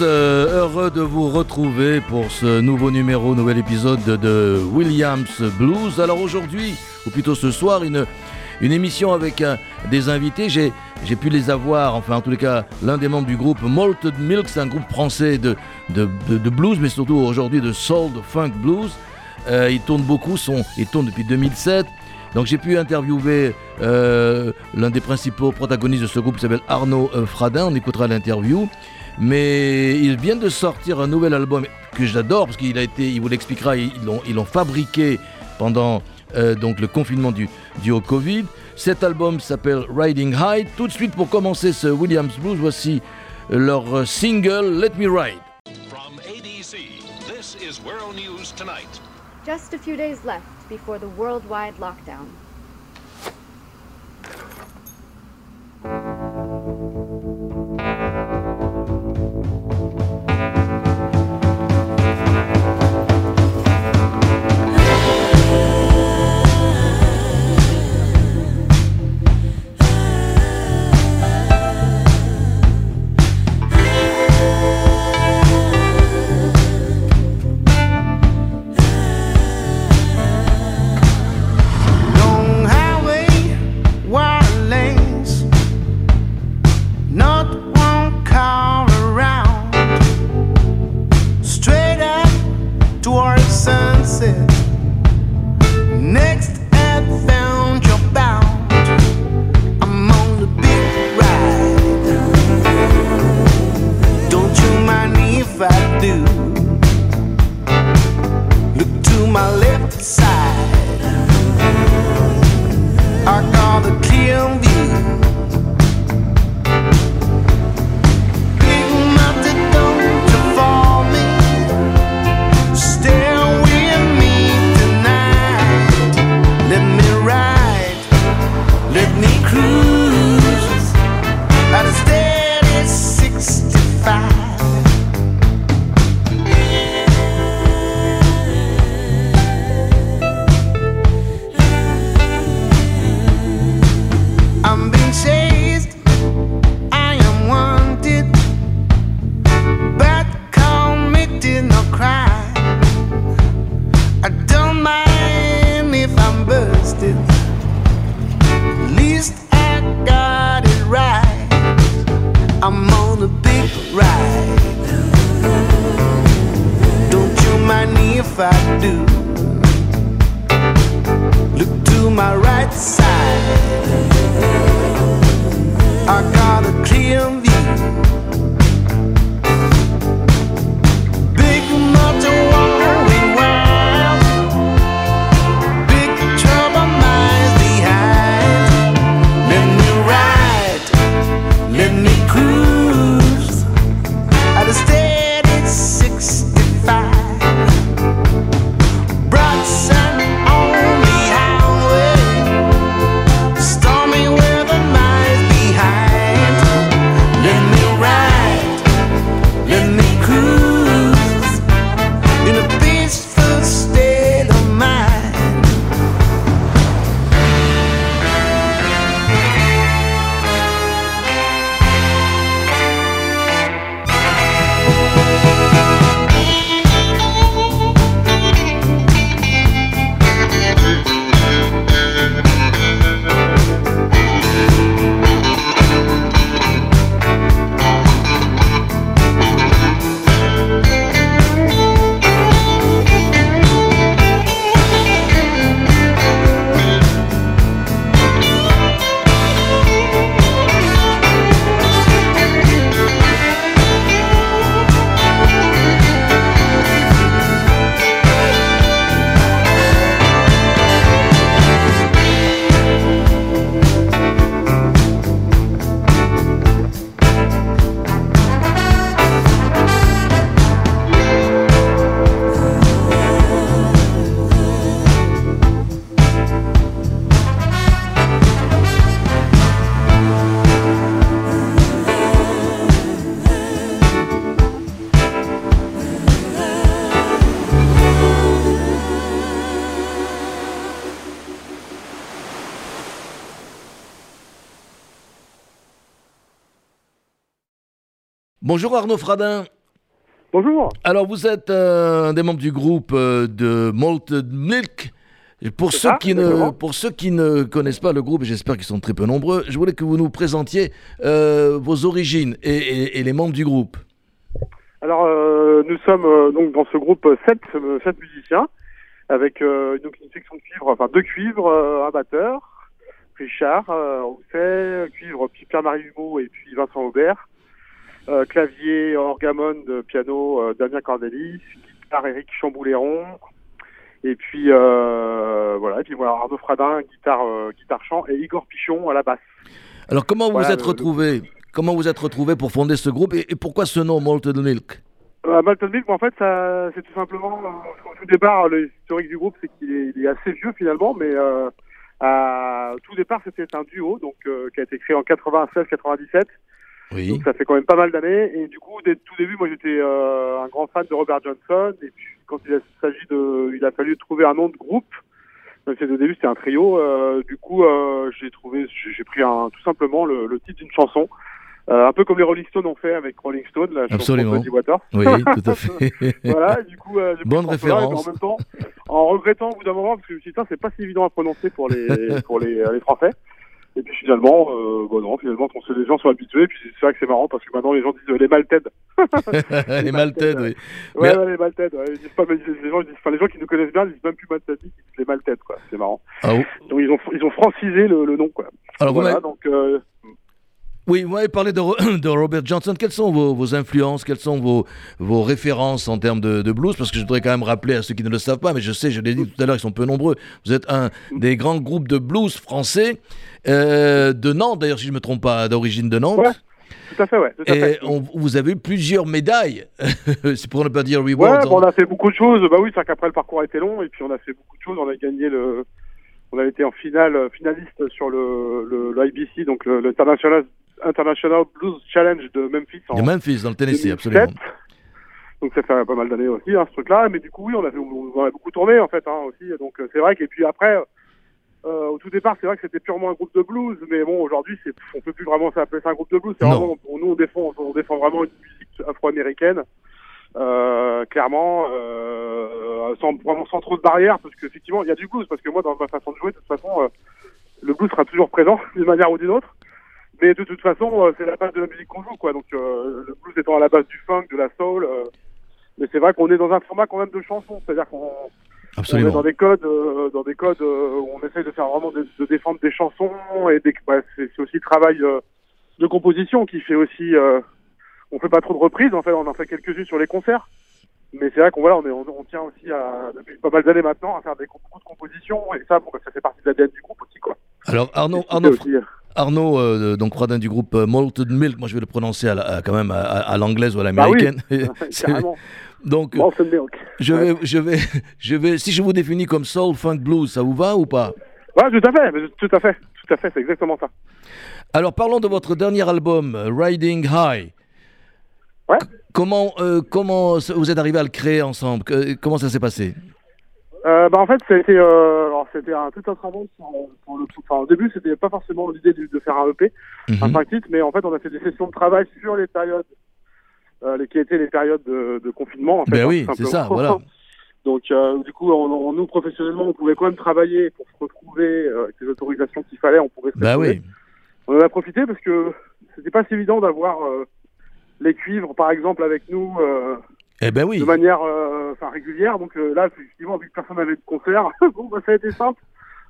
Euh, heureux de vous retrouver pour ce nouveau numéro, nouvel épisode de Williams Blues. Alors aujourd'hui, ou plutôt ce soir, une, une émission avec euh, des invités. J'ai, j'ai pu les avoir, enfin en tous les cas, l'un des membres du groupe Malted Milk, c'est un groupe français de, de, de, blues, mais surtout aujourd'hui de soul, funk blues. Euh, ils tournent beaucoup, sont, ils tournent depuis 2007. Donc j'ai pu interviewer euh, l'un des principaux protagonistes de ce groupe qui s'appelle Arnaud Fradin, on écoutera l'interview. Mais ils viennent de sortir un nouvel album que j'adore parce qu'il a été, il vous l'expliquera, ils l'ont, ils l'ont fabriqué pendant euh, donc le confinement du, du au Covid. Cet album s'appelle Riding High. Tout de suite pour commencer ce Williams Blues, voici leur single Let Me Ride. From ADC, this is World News Tonight. Just a few days left before the worldwide lockdown. Bonjour Arnaud Fradin. Bonjour. Alors vous êtes euh, un des membres du groupe euh, de Malted Milk. Pour, ceux ça, qui ne, pour ceux qui ne connaissent pas le groupe, et j'espère qu'ils sont très peu nombreux, je voulais que vous nous présentiez euh, vos origines et, et- et les membres du groupe. Alors, euh, nous sommes euh, donc dans ce groupe euh, sept, euh, sept musiciens, avec donc une section de cuivre, enfin deux cuivres, un batteur, Richard, Rousset, cuivre, puis Pierre-Marie Humeau et puis Vincent Aubert, clavier, orgamon, de piano, euh, Damien Cordelis, guitare, Eric Chambouléron, et puis euh, voilà, et puis voilà, Arnaud Fradin, guitare, euh, guitare chant, et Igor Pichon à la basse. Alors comment vous Voilà, vous êtes retrouvés? Comment vous êtes retrouvés pour fonder ce groupe? Et, et pourquoi ce nom Malted Milk? Euh, Malton Milk, en fait, c'est tout simplement, euh, au tout départ, le historique du groupe, c'est qu'il est, il est assez vieux finalement, mais euh, à, au tout départ, c'était un duo, donc euh, qui a été créé en 96-97, Oui. donc ça fait quand même pas mal d'années. Et du coup, dès le tout début, moi, j'étais euh, un grand fan de Robert Johnson, et puis quand il a s'agit de, il a fallu trouver un nom de groupe. Même si au début c'était un trio, euh, du coup, euh, j'ai trouvé, j'ai pris un, tout simplement le, le titre d'une chanson. Euh, un peu comme les Rolling Stones ont fait avec Rolling Stone, la chanson Absolument. de Muddy Waters Oui, tout à fait. voilà, du coup, euh, j'ai Bonne référence. En même temps, en regrettant au bout d'un moment, parce que je me suis dit, c'est pas si évident à prononcer pour les, pour les, les Français. Et puis finalement, euh, bon non, finalement, on sait, les gens sont habitués. Et puis c'est vrai que c'est marrant parce que maintenant les gens disent euh, les Malted. les Malted, oui. Ouais, Mais- ouais, les Malted. Ouais, ils disent pas, les gens, ils disent, enfin, les gens qui nous connaissent bien, ils disent même plus Malted, ils disent les Malted, quoi. C'est marrant. Ah, oui. Donc ils ont, ils ont francisé le, le nom, quoi. Alors vous voilà, m'avez- donc. Euh, Oui, vous m'avez parlé de, Ro- de Robert Johnson. Quelles sont vos, vos influences? Quelles sont vos, vos références en termes de, de blues? Parce que je voudrais quand même rappeler à ceux qui ne le savent pas, mais je sais, je l'ai dit tout à l'heure, ils sont peu nombreux. Vous êtes un des grands groupes de blues français euh, de Nantes, d'ailleurs, si je ne me trompe pas, d'origine de Nantes. Ouais, tout à fait, ouais. Tout à Et fait. on- vous avez eu plusieurs médailles, c'est pour ne pas dire Ouais, rewards. on a fait beaucoup de choses. Bah oui, c'est qu'après le parcours a été long et puis on a fait beaucoup de choses. On a gagné le, on a été en finale finaliste sur le le, le IBC, donc le, le International Blues Challenge de Memphis en Memphis dans le Tennessee, 2007. absolument. Donc ça fait pas mal d'années aussi, hein, ce truc-là. Mais du coup, oui, on a, fait, on on a beaucoup tourné en fait hein, aussi. Donc euh, c'est vrai que et puis après, euh, au tout départ, c'est vrai que c'était purement un groupe de blues, mais bon, aujourd'hui, c'est, on peut plus vraiment s'appeler ça un groupe de blues. C'est vraiment, on- nous, on défend, on défend vraiment une musique afro-américaine, euh, clairement, euh, sans vraiment sans trop de barrières, parce qu'effectivement, il y a du blues, parce que moi, dans ma façon de jouer, de toute façon, le blues sera toujours présent d'une manière ou d'une autre. Mais de toute façon, euh, c'est la base de la musique qu'on joue, quoi. Donc euh, le blues étant à la base du funk, de la soul. euh, mais c'est vrai qu'on est dans un format quand même de chanson, c'est-à-dire qu'on on est dans des codes, euh, dans des codes euh, où on essaye de faire vraiment de, de défendre des chansons et des, ouais, c'est aussi le travail euh, de composition qui fait aussi. on fait pas trop de reprises, en fait, on en fait quelques-unes sur les concerts. Mais c'est vrai qu'on voilà, on, est, on, on tient aussi à, depuis pas mal d'années maintenant à faire des, beaucoup de compositions et ça, bon, bah, ça fait partie de l'ADN du groupe aussi, quoi. Alors Arnaud, Arnaud, aussi, Arnaud, euh, donc Fradin du groupe euh, Malted Milk, moi je vais le prononcer à la- à- quand même à, à- l'anglaise ou à Bah oui. l'américaine. C'est- carrément. donc Malted Milk. je vais, je vais, je vais, si je vous définis comme soul funk blues, ça vous va ou pas? Ouais, tout à fait, tout à fait, tout à fait, c'est exactement ça. Alors parlons de votre dernier album, euh, Riding High. Ouais. Comment, euh, comment vous êtes arrivé à le créer ensemble? Comment ça s'est passé? Euh, bah en fait c'était euh, alors c'était un tout un travail sur, sur le enfin, au début c'était pas forcément l'idée de, de faire un EP un Mhm. 5 titres mais en fait on a fait des sessions de travail sur les périodes euh, les, qui étaient les périodes de, de confinement en fait Ben hein, oui, c'est ça, voilà. donc euh, du coup on, on- nous professionnellement on pouvait quand même travailler pour se retrouver euh, avec les autorisations qu'il fallait on pouvait se Bah oui. on en a profité parce que c'était pas si évident d'avoir euh, les cuivres par exemple avec nous euh, Eh ben oui. de manière euh, enfin, régulière. Donc euh, là, effectivement, vu que personne n'avait de concert, bon, bah, ça a été simple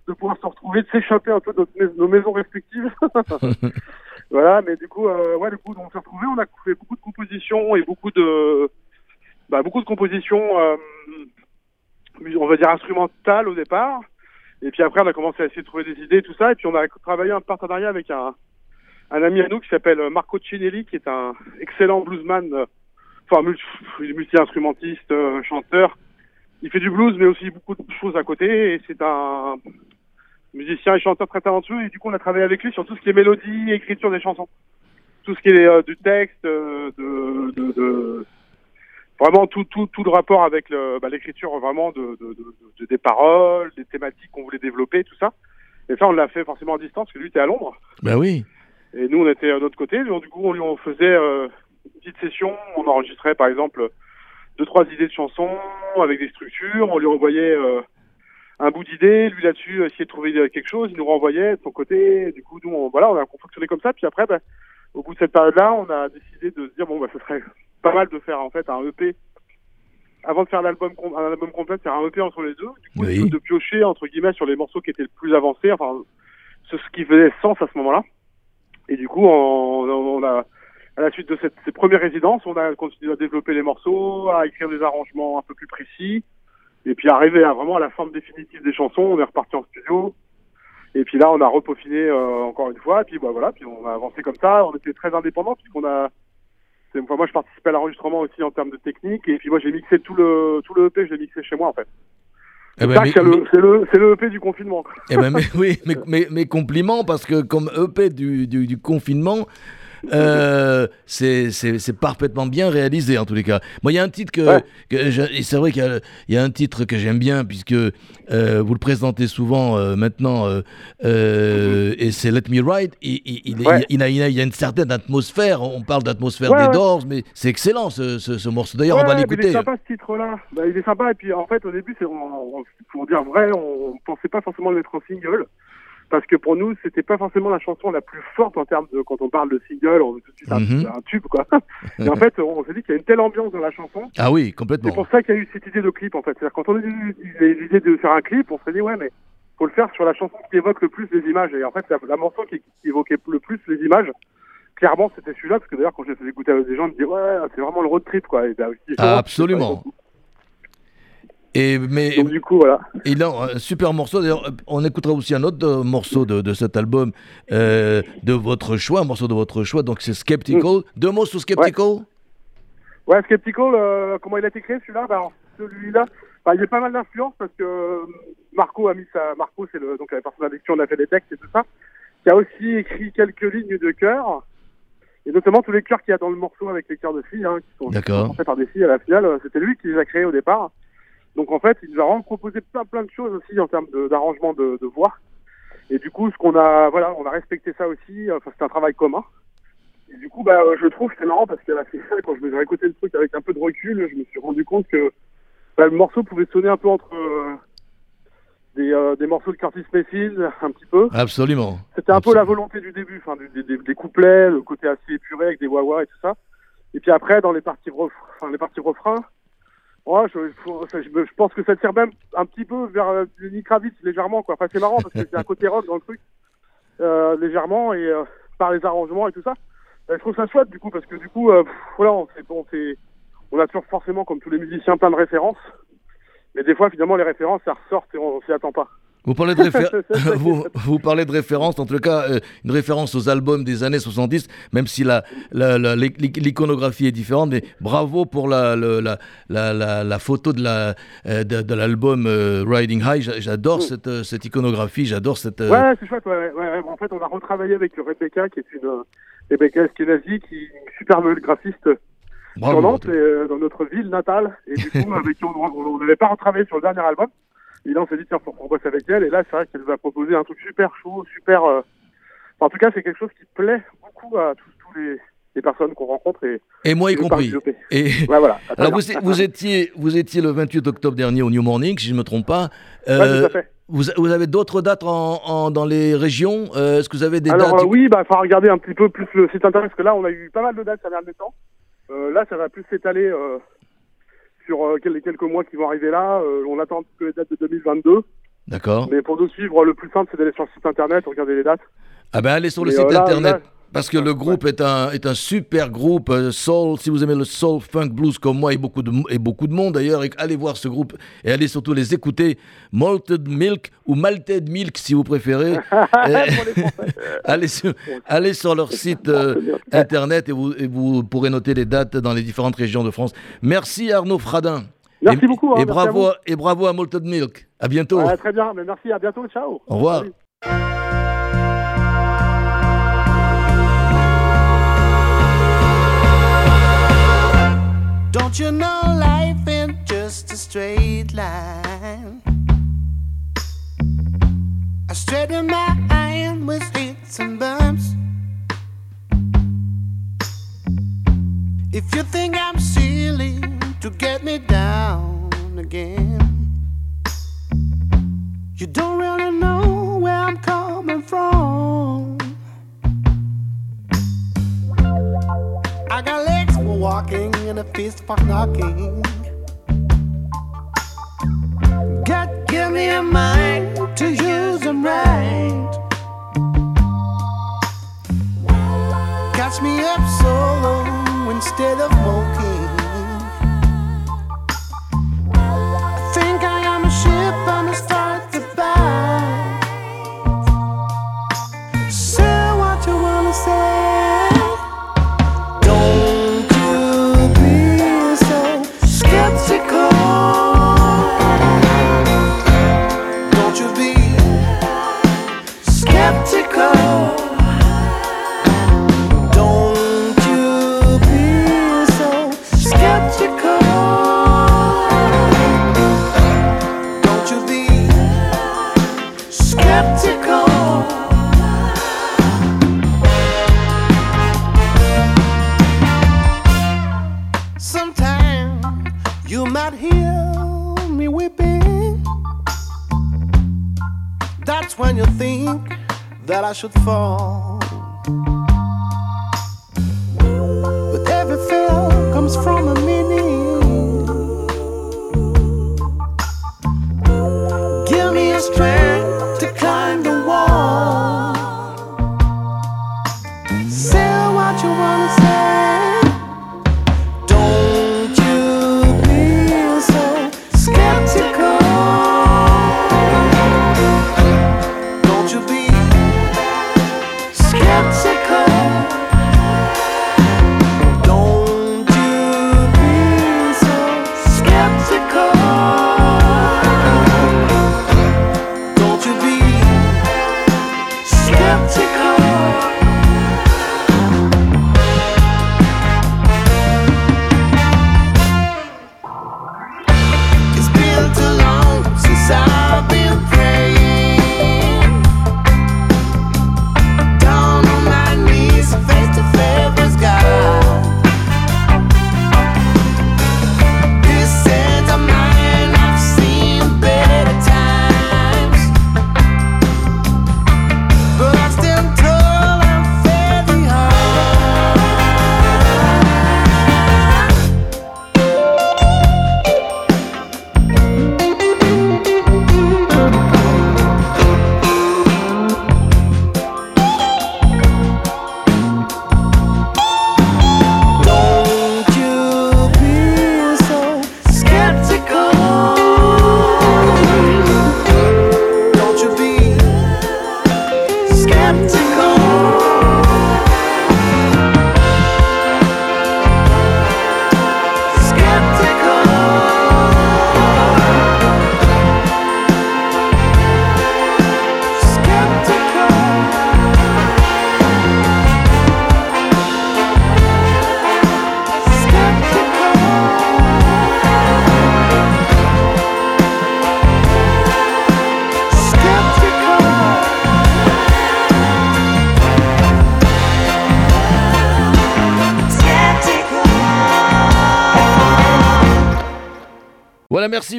de pouvoir se retrouver, de s'échapper un peu de notre mais- nos maisons respectives. voilà, mais du coup, euh, ouais, du coup, on s'est retrouvés, on a fait beaucoup de compositions et beaucoup de, bah, beaucoup de compositions, euh, on va dire instrumentales au départ. Et puis après, on a commencé à essayer de trouver des idées, tout ça. Et puis on a travaillé un partenariat avec un, un ami à nous qui s'appelle Marco Cinelli, qui est un excellent bluesman, euh, enfin multi-instrumentiste, euh, chanteur. Il fait du blues, mais aussi beaucoup de choses à côté. Et c'est un musicien et chanteur très talentueux. Et du coup, on a travaillé avec lui sur tout ce qui est mélodie, écriture des chansons, tout ce qui est euh, du texte, euh, de, de, de- vraiment tout, tout, tout le rapport avec bah, l'écriture vraiment de, de, de- de- des paroles, des thématiques qu'on voulait développer, tout ça. Et ça, on l'a fait forcément à distance, parce que lui était à Londres. Ben oui. Et nous, on était à l'autre côté. Donc, du coup, on lui on faisait euh, petite session. On enregistrait par exemple deux trois idées de chansons avec des structures. On lui envoyait euh, un bout d'idée, lui là-dessus essayait de trouver euh, quelque chose. Il nous renvoyait de son côté. Du coup, nous, on, voilà, on a fonctionné comme ça. Puis après, ben, au bout de cette période-là, on a décidé de se dire bon, bah, ce serait pas mal de faire en fait un EP avant de faire l'album un album complet, faire un EP entre les deux. Du coup, Oui. de piocher entre guillemets sur les morceaux qui étaient le plus avancés, enfin ce ce qui faisait sens à ce moment-là. Et du coup, on, on a à la suite de cette, ces premières résidences, on a continué à développer les morceaux, à écrire des arrangements un peu plus précis. Et puis arrivé à vraiment à la forme définitive des chansons, on est reparti en studio. Et puis là, on a repaufiné euh, encore une fois. Et puis bah, voilà, puis on a avancé comme ça. On était très indépendants puisqu'on a. Enfin, moi, je participais à l'enregistrement aussi en termes de technique. Et puis moi, j'ai mixé tout le tout le EP, je l'ai mixé chez moi en fait. Eh ben, c'est le, le, le EP du confinement. Eh ben, mais, oui, mais, mais, mais compliments, parce que comme EP du, du, du confinement, euh, c'est parfaitement bien réalisé en tous les cas. Moi, il y a un titre que, Ouais. c'est vrai qu'il y a- il y, a un titre que j'aime bien puisque euh, vous le présentez souvent euh, maintenant et c'est Let Me Ride. Il, il, Ouais. il a, il, a, il y a une certaine atmosphère. On parle d'atmosphère Ouais, des. Doors, mais c'est excellent ce, ce, ce morceau. D'ailleurs, on va mais Il l'écouter. est sympa ce titre-là. Bah, il est sympa. Et puis en fait, au début, on, on- pour dire vrai, on pensait pas forcément le mettre en single. Parce que pour nous, c'était pas forcément la chanson la plus forte en termes de quand on parle de single, on veut tout de suite un, Mhm. un tube quoi. Et en fait, on s'est dit qu'il y a une telle ambiance dans la chanson. Ah oui, C'est complètement. pour ça qu'il y a eu cette idée de clip en fait. C'est-à-dire quand on a eu l'idée de faire un clip, on s'est dit ouais mais faut le faire sur la chanson qui évoque le plus les images. Et en fait, la, la morceau qui, qui évoquait le plus les images, clairement c'était celui-là parce que d'ailleurs quand je l'ai fait écouter avec des gens, ils me disaient ouais c'est vraiment le road trip quoi. Et aussi, Ah, absolument. Et, mais, Donc du coup voilà. Et là, un super morceau. D'ailleurs, on écoutera aussi un autre euh, morceau de, de cet album euh, de votre choix, un morceau de votre choix. Donc, c'est Skeptical. Deux mots sur Skeptical? Ouais, Skeptical, euh, comment il a été créé celui-là? Bah, Celui-là, bah, il y a pas mal d'influence parce que Marco a mis sa. Marco, c'est le, donc la personne avec qui on a fait des textes et tout ça, qui a aussi écrit quelques lignes de chœur. Et notamment tous les chœurs qu'il y a dans le morceau avec les chœurs de filles, hein, qui sont faits par des filles à la finale, c'était lui qui les a créés au départ. Donc en fait, il nous a vraiment proposé plein plein de choses aussi en termes d'arrangement de, de voix. Et du coup, ce qu'on a, voilà, on a respecté ça aussi. Enfin, c'est un travail commun. Et du coup, bah, euh, je trouve que c'est marrant parce là, c'est ça, quand je me suis réécouté le truc avec un peu de recul, je me suis rendu compte que bah, le morceau pouvait sonner un peu entre euh, des, euh, des morceaux de Curtis Mayfield, un petit peu. Absolument. C'était un peu la volonté du début, enfin, des, des- des couplets, le côté assez épuré avec des wah et tout ça. Et puis après, dans les parties, ref... enfin, les parties refrains, ouais, je, je, je pense que ça tire même un petit peu vers euh, du Nick Kravitz, légèrement. Quoi. Enfin, c'est marrant parce que c'est un côté rock dans le truc, euh, légèrement, et euh, par les arrangements et tout ça. Euh, je trouve ça chouette du coup, parce que du coup, euh, voilà, on, s'est- on, a toujours forcément, comme tous les musiciens, plein de références. Mais des fois, finalement, les références, ça ressort et on s'y attend pas. Vous parlez de, réfé- vous, vous parlez de référence, en tout cas, euh, une référence aux albums des années 70, même si la, la- la- l'i- l'iconographie est différente. Mais bravo pour la, photo de, euh, de, de l'album euh, Riding High. J'a- J'adore Mm. cette, cette iconographie, j'adore cette. Ouais, c'est chouette. Ouais, ouais, ouais. En fait, on a retravaillé avec Rebecca, qui est une Rebecca Eskenazi, qui est une superbe graphiste bravo. sur Nantes, et, euh, dans notre ville natale. Et du coup, avec qui on n'avait pas retravaillé sur le dernier album. Et là, on s'est dit, tiens, faut qu'on bosse avec elle. Et là, c'est vrai qu'elle nous a proposé un truc super chaud, super. euh, enfin, en tout cas, c'est quelque chose qui plaît beaucoup à tous, tous les, les personnes qu'on rencontre. Et, Et moi y compris. Et, Ouais, voilà. Alors, vous, vous, étiez, vous étiez le 28 octobre dernier au New Morning, si je ne me trompe pas. Ouais, Euh, tout à fait. vous, vous avez d'autres dates en, en- dans les régions? Euh, Est-ce que vous avez des Alors dates euh, oui, bah, faut regarder un petit peu plus le site internet parce que là, on a eu pas mal de dates ces derniers temps. Euh, là, ça va plus s'étaler sur euh, les quelques mois qui vont arriver là. Euh, on attend peu les dates de 2022. D'accord. Mais pour nous suivre, le plus simple, c'est d'aller sur le site internet, regarder les dates. Ah ben allez sur le site euh, là- internet. là- Parce que le groupe est, un, est un super groupe, euh, soul, si vous aimez le soul, funk, blues comme moi et beaucoup de, et beaucoup de monde d'ailleurs, allez voir ce groupe et allez surtout les écouter. Malted Milk ou Malted Milk si vous préférez. Allez, sur, allez sur leur site euh, internet et vous, et vous pourrez noter les dates dans les différentes régions de France. Merci Arnaud Fradin. Merci et, beaucoup, hein, et, merci bravo, à- et bravo à Malted Milk. À bientôt. Très bien, mais merci, à bientôt, ciao. Au revoir. Salut. Don't you know life ain't just a straight line? I straighten my iron with hits and bumps. If you think I'm silly to get me down again, you don't really know where I'm coming from. I got walking and a fist for knocking. God, give me a mind to use them right. Catch me up solo instead of smoking. Should fall.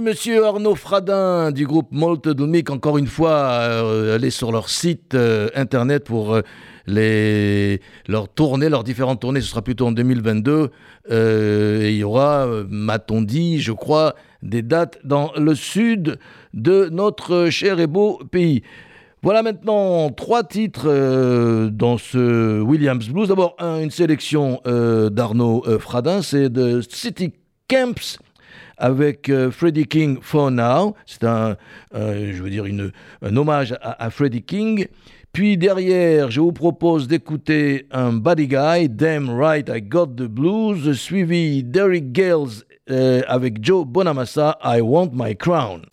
Monsieur Arnaud Fradin du groupe Malted Mic. Encore une fois, euh, allez sur leur site euh, internet pour euh, les, leur tournée, leurs différentes tournées. Ce sera plutôt en 2022. Euh, et il y aura, m'a-t-on dit, je crois, des dates dans le sud de notre cher et beau pays. Voilà maintenant trois titres dans ce Williams Blues. D'abord, un- une sélection d'Arnaud Fradin, c'est de City Camps avec euh, Freddie King For Now. C'est un, euh, un hommage à, à Freddie King. Puis derrière, je vous propose d'écouter un Buddy Guy, Damn Right I Got the Blues, suivi d'Eric Gales euh, avec Joe Bonamassa, I Want My Crown.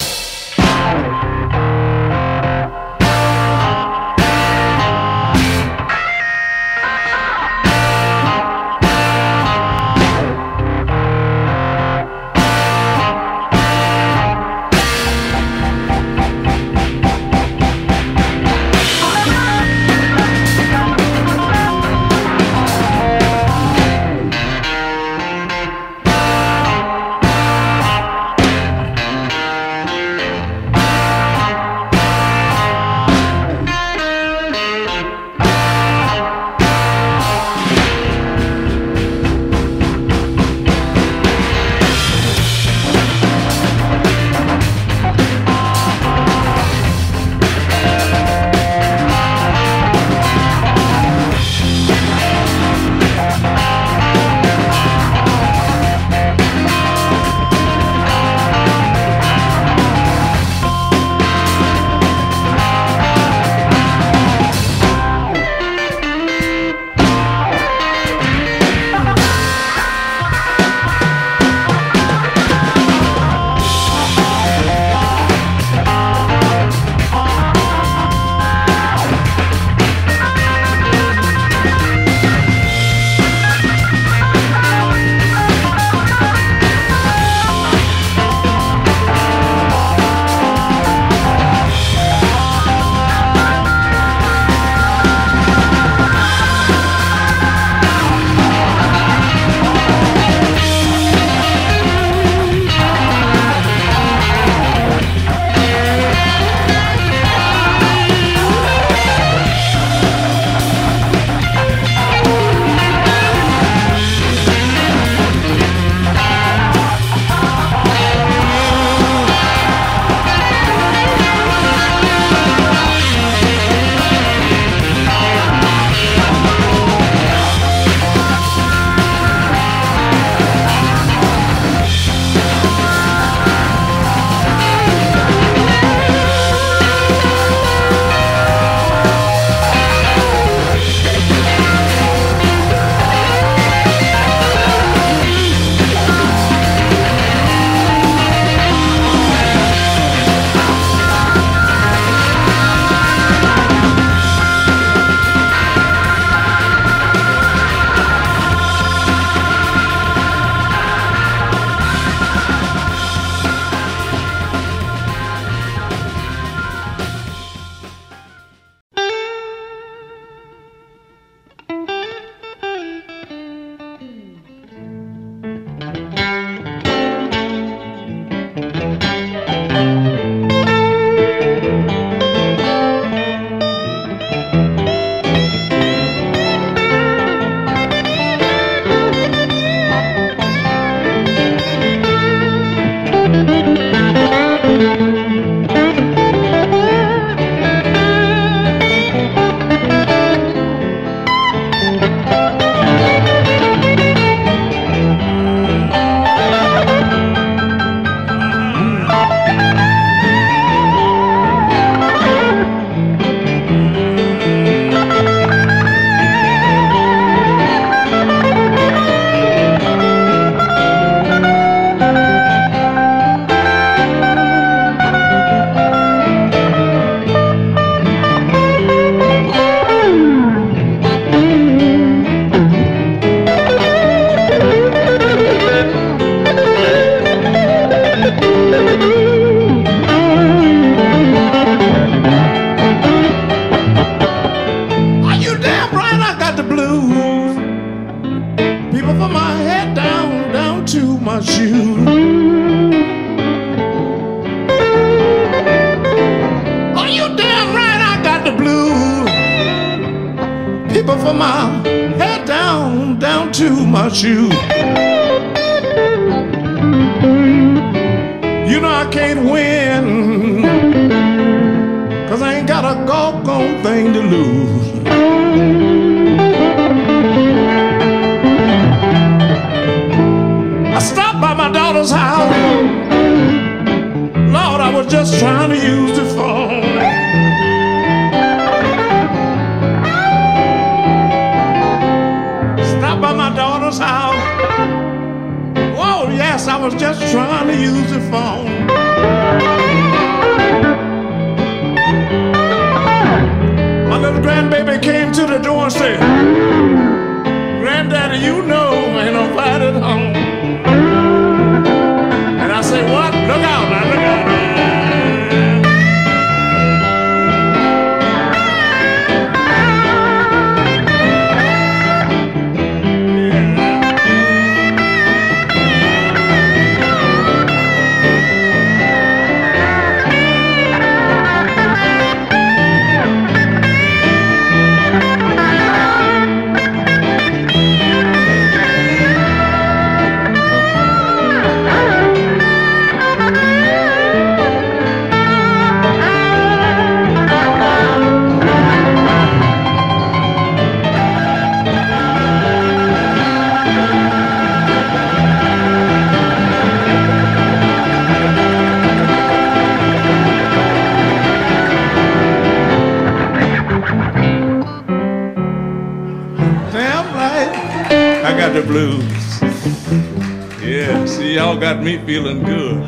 me feeling good.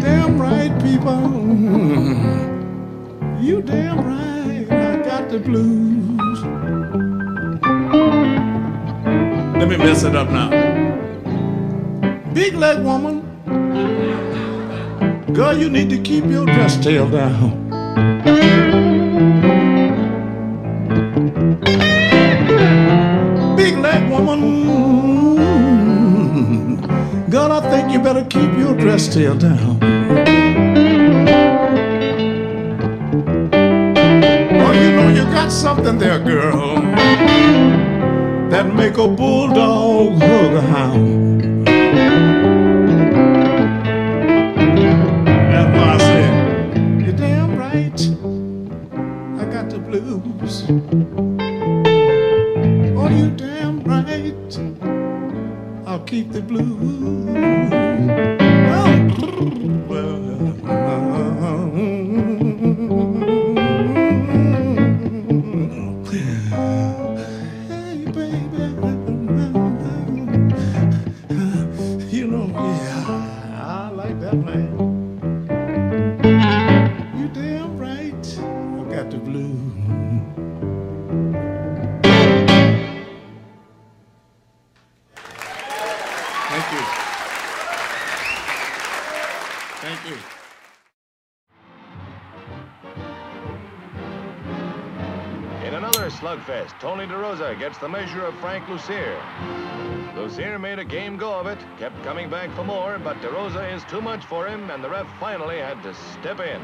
Damn right, people. You damn right, I got the blues. Let me mess it up now. Big leg woman, girl, you need to keep your dress tail down. still down. play. Fest, Tony DeRosa gets the measure of Frank Lucier. Lucier made a game go of it, kept coming back for more, but DeRosa is too much for him, and the ref finally had to step in.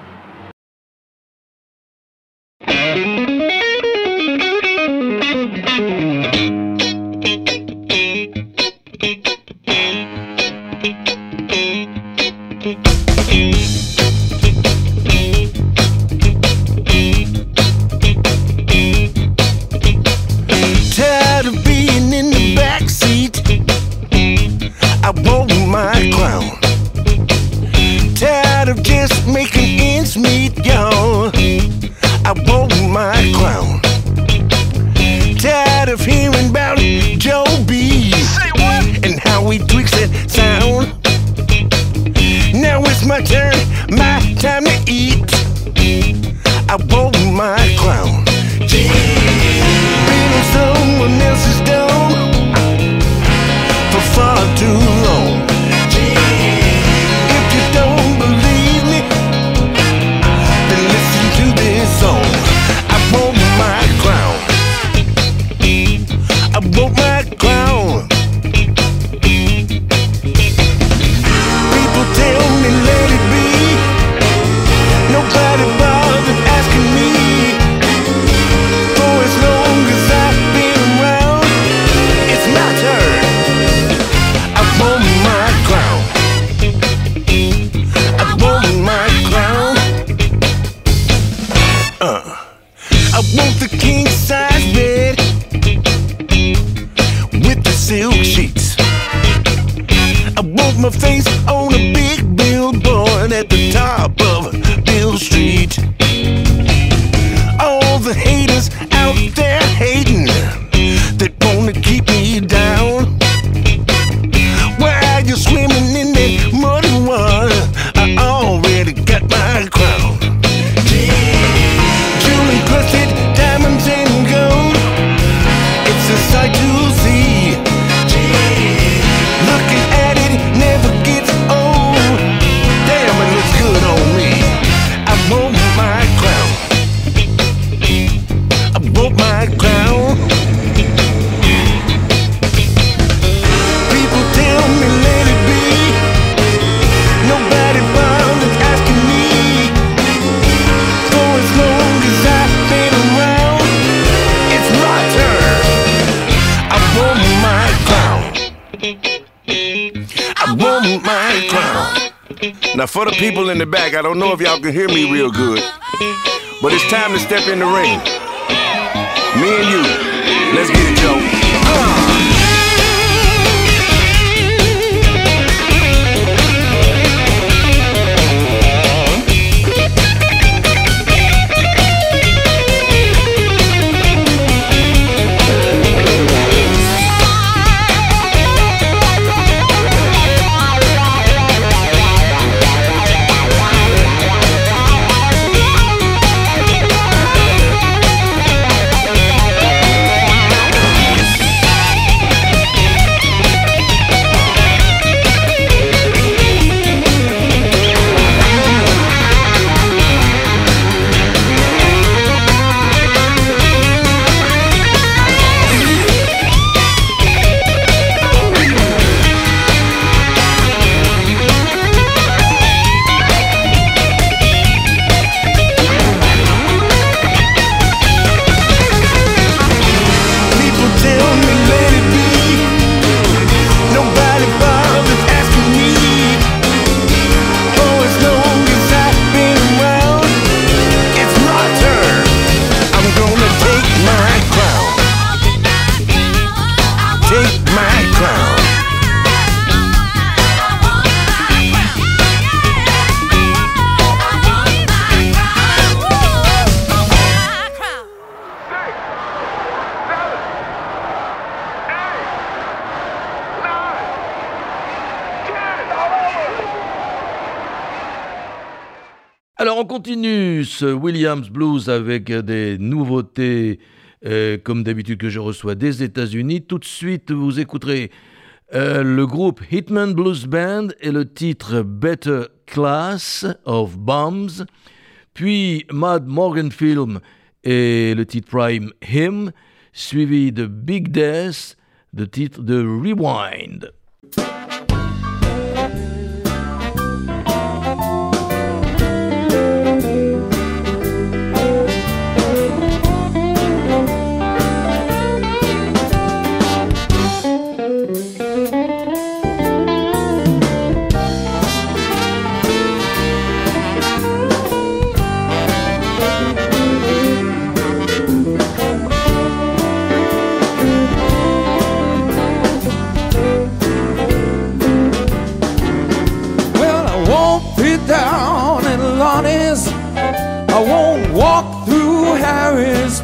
I don't know if y'all can hear me real good, but it's time to step in the ring. Blues avec des nouveautés euh, comme d'habitude que je reçois des États-Unis. Tout de suite vous écouterez euh, le groupe Hitman Blues Band et le titre Better Class of Bombs, puis Mad Morgan Film et le titre Prime Him, suivi de Big Death, le titre de Rewind.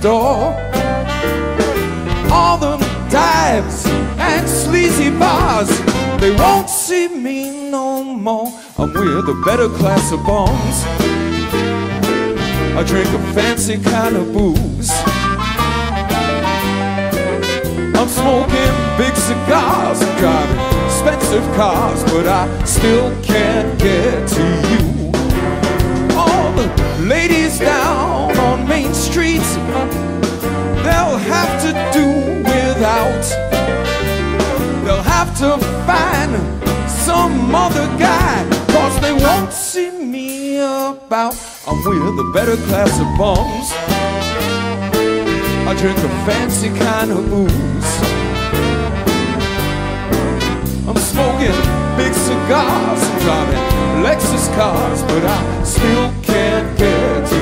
All the dives and sleazy bars, they won't see me no more. I'm with a better class of bones. I drink a fancy kind of booze. I'm smoking big cigars and driving expensive cars, but I still can't get to you. All the ladies down they'll have to do without. They'll have to find some other guy, cause they won't see me about. I'm with a better class of bums. I drink a fancy kind of booze. I'm smoking big cigars and driving Lexus cars, but I still can't get to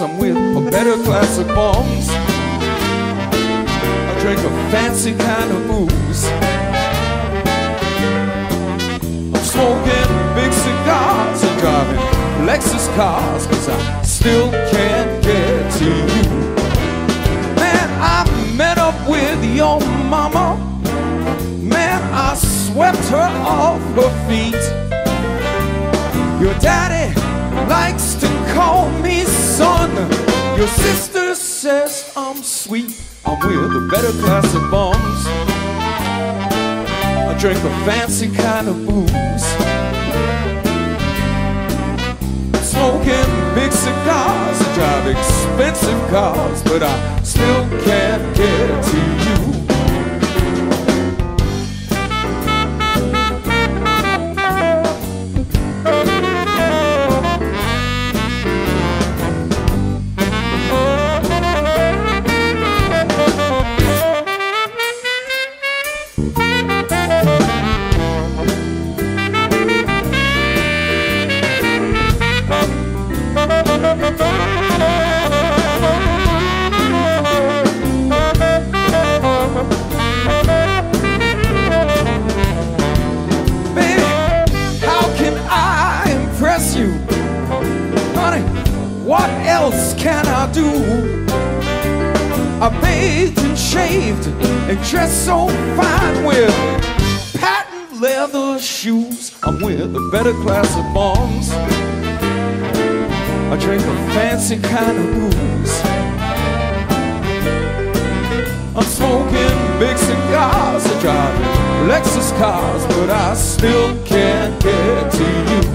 I'm with a better class of bombs. I drink a fancy kind of booze. I'm smoking big cigars and driving Lexus cars, cause I still Your sister says I'm sweet. I'm with a better class of bombs. I drink a fancy kind of booze. Smoking big cigars, I drive expensive cars, but I still can't get to you. Dressed so fine with patent leather shoes. I'm with a better class of moms. I drink a fancy kind of booze. I'm smoking big cigars, I drive Lexus cars, but I still can't get to you.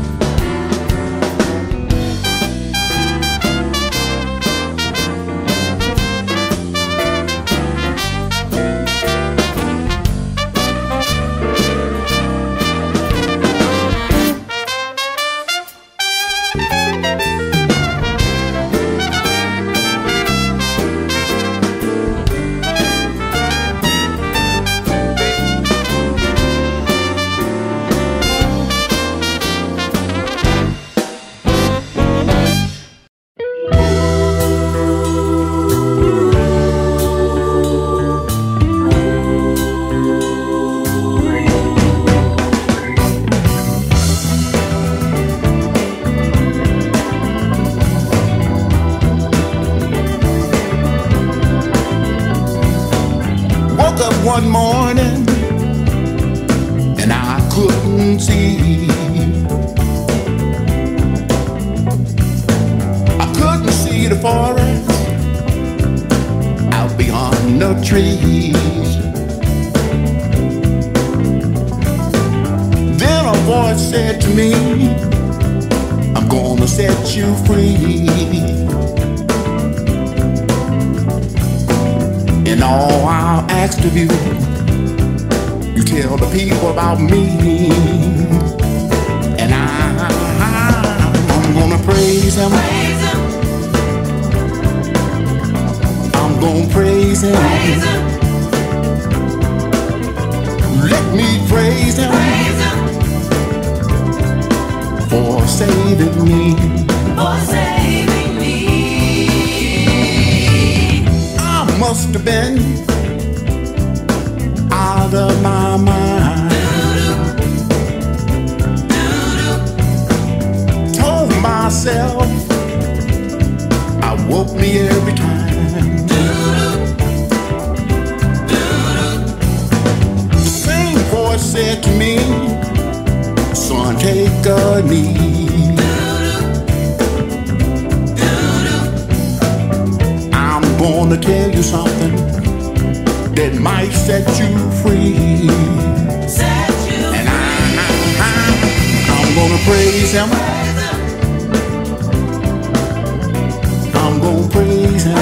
The trees. Then a voice said to me, I'm gonna set you free. And all I'll ask of you, you tell the people about me. And I, I'm gonna praise him. I'm gonna praise him. Let me praise him for saving me. I must have been out of my mind. Told myself I woke me every time. Voice said to me, Son, take a knee. I'm gonna tell you something that might set you free. And I, I, I'm gonna praise him. I'm gonna praise him.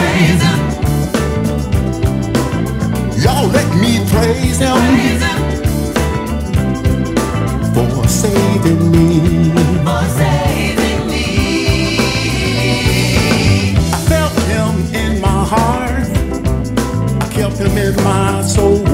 Y'all let me praise him for saving me. I felt him in my heart. I kept him in my soul.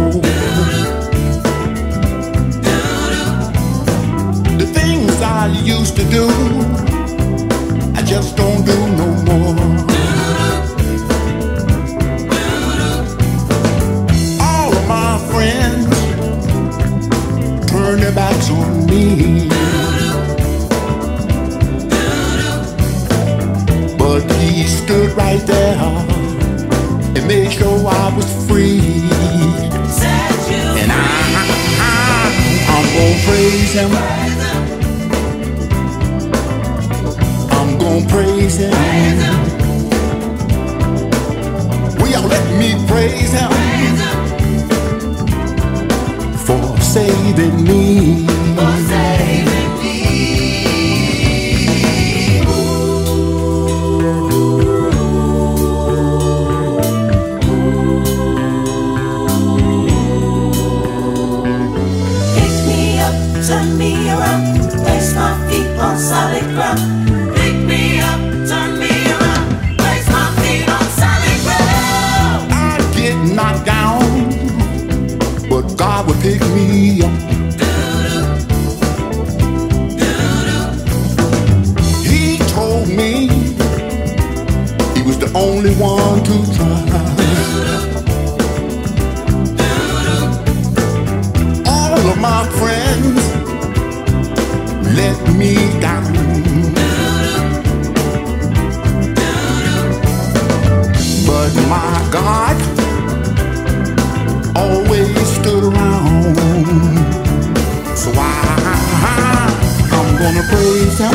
Gonna praise him.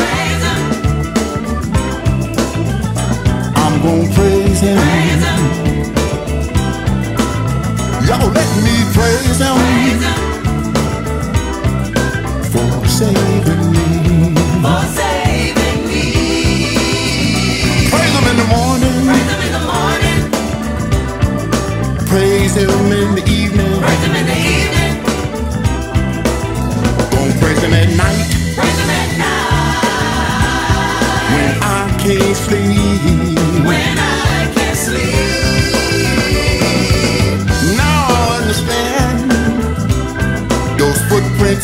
I'm gonna praise him. Y'all let me praise him for saving me. For saving me. Praise him in the morning. Praise him in the morning, Praise him in the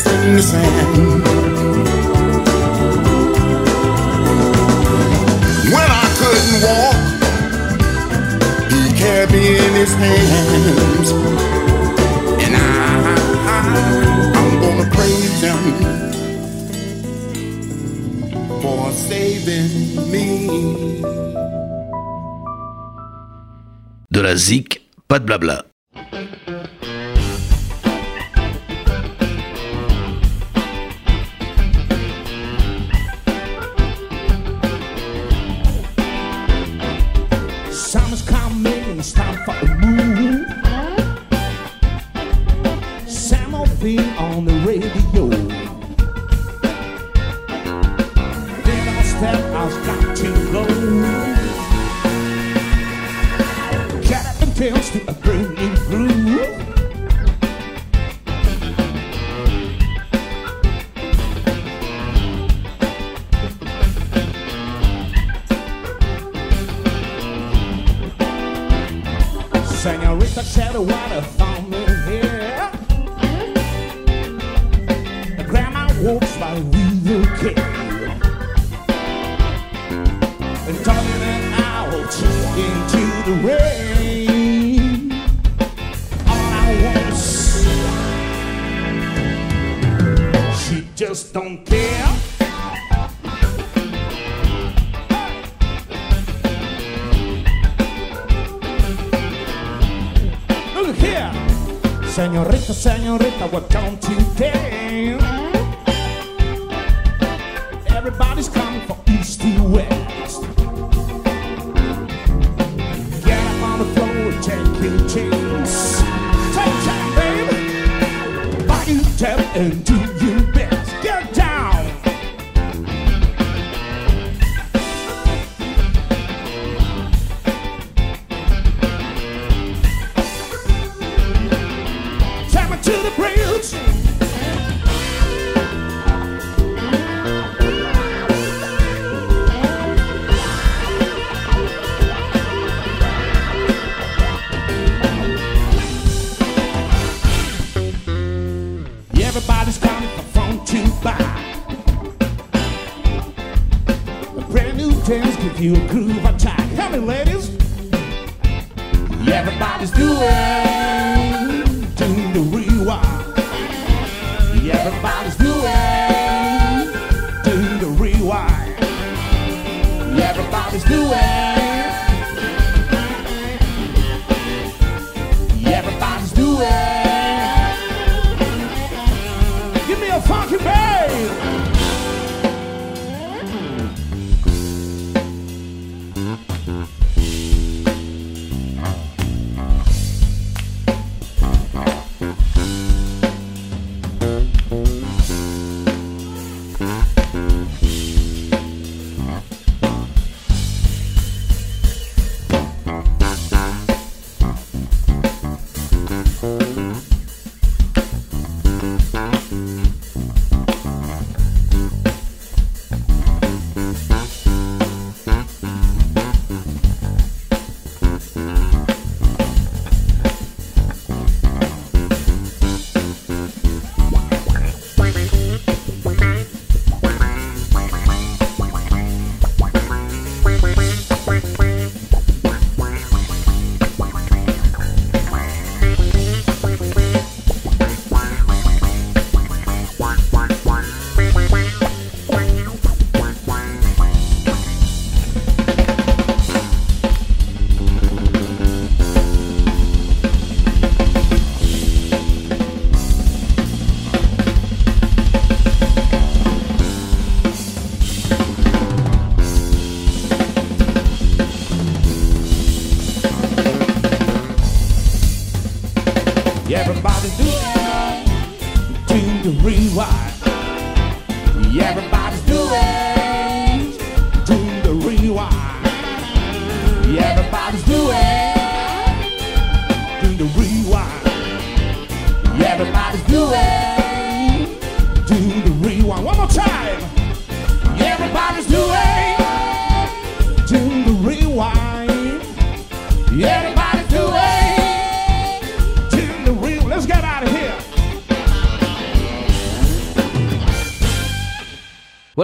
in the sand. When I couldn't walk, he carried me in his hands. And I, I'm gonna praise him for saving me. De la zik, pas de blabla. Senorita said what a thumb in here. Grandma walks by with a kid. And turning it out into the rain. All I want is she just don't care. Señorita, señorita, what don't you dance? Everybody's coming from east to west. Get up on the floor, take your chance. Take time, baby. Body tap and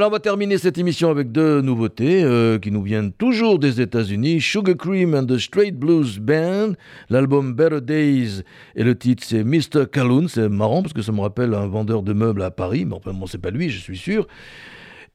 on va terminer cette émission avec deux nouveautés euh, qui nous viennent toujours des États-Unis. Sugar Cream and the Straight Blues Band, l'album Better Days et le titre c'est Mr. Calhoun. C'est marrant parce que ça me rappelle un vendeur de meubles à Paris, mais enfin bon, c'est pas lui, je suis sûr.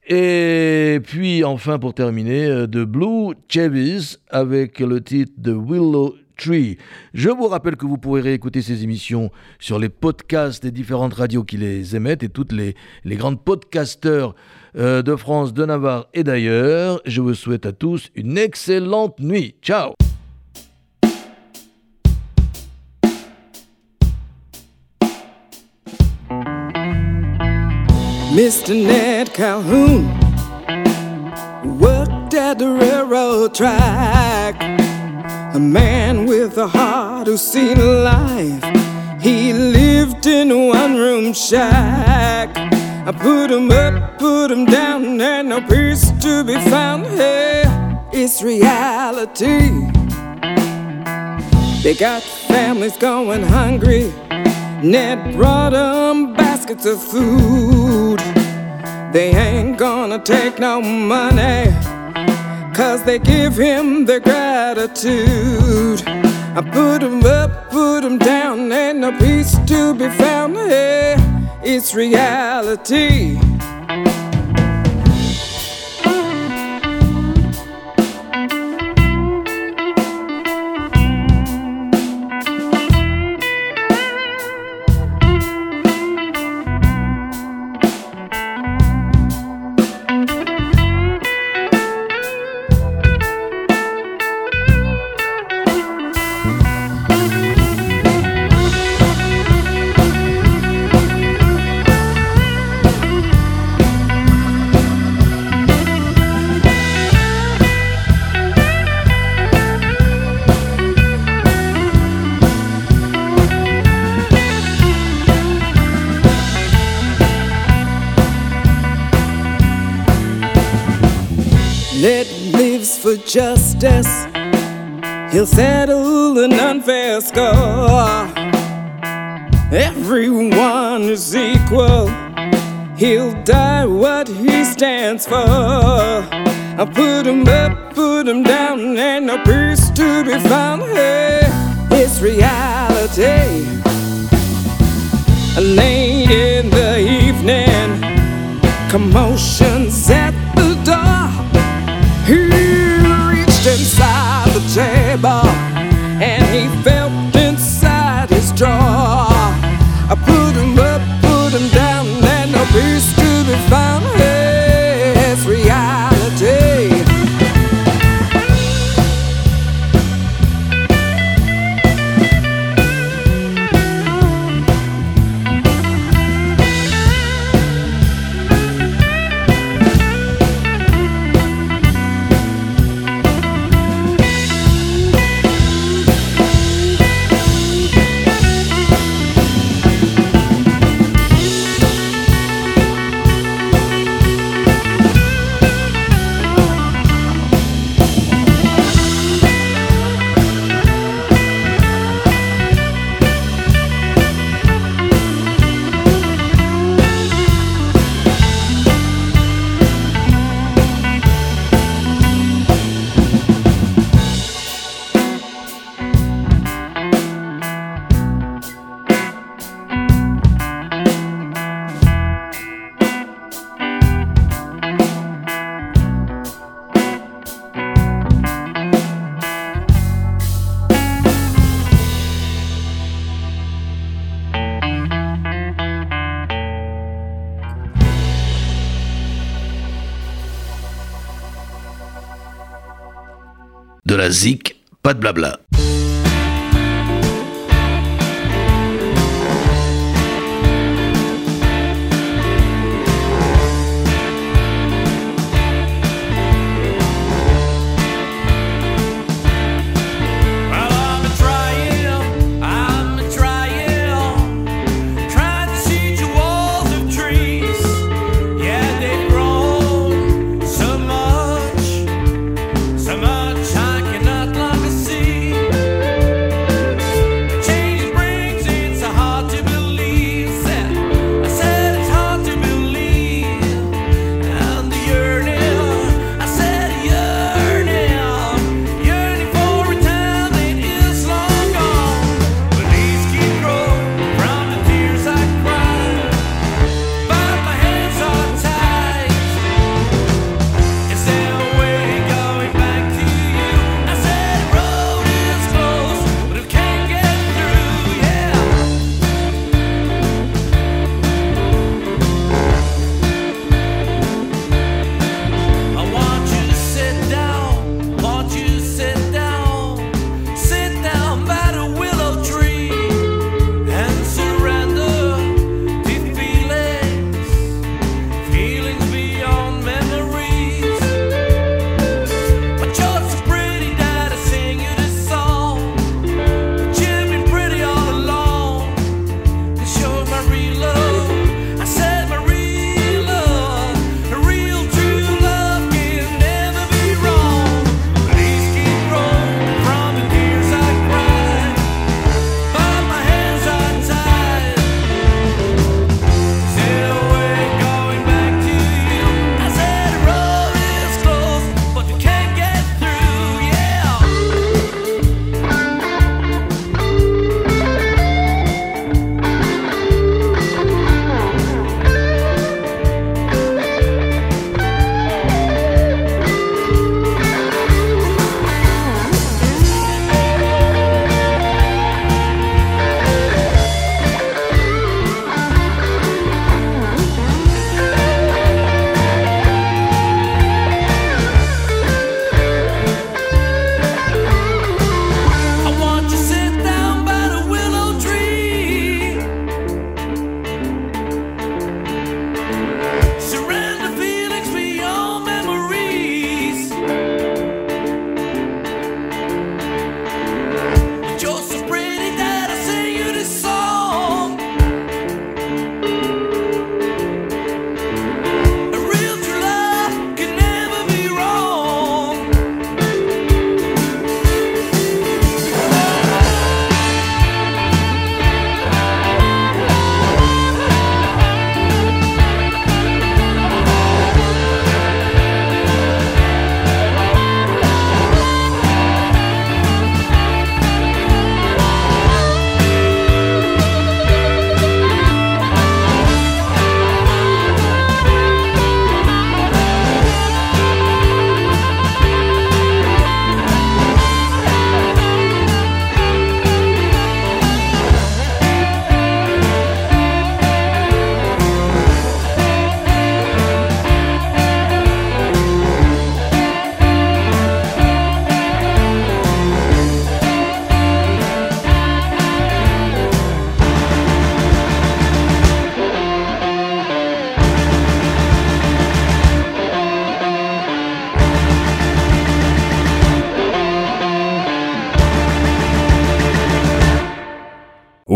Et puis enfin pour terminer, euh, de Blue Chevis avec le titre de Willow Tree. Je vous rappelle que vous pourrez réécouter ces émissions sur les podcasts des différentes radios qui les émettent et toutes les, les grandes podcasteurs euh, de France, de Navarre et d'ailleurs. Je vous souhaite à tous une excellente nuit. Ciao Mr. Ned Calhoun worked at the railroad track. A man with a heart who's seen life. He lived in a one room shack. I put him up, put him down, and no peace to be found. Hey, it's reality. They got families going hungry. Ned brought them baskets of food. They ain't gonna take no money, cause they give him their gratitude. I put him up, put him down, and no peace to be found. Hey, it's reality. Stands for. I put him up, put him down, and no peace to be found. Hey, it's reality. Late in the evening, commotions Zik, pas de blabla.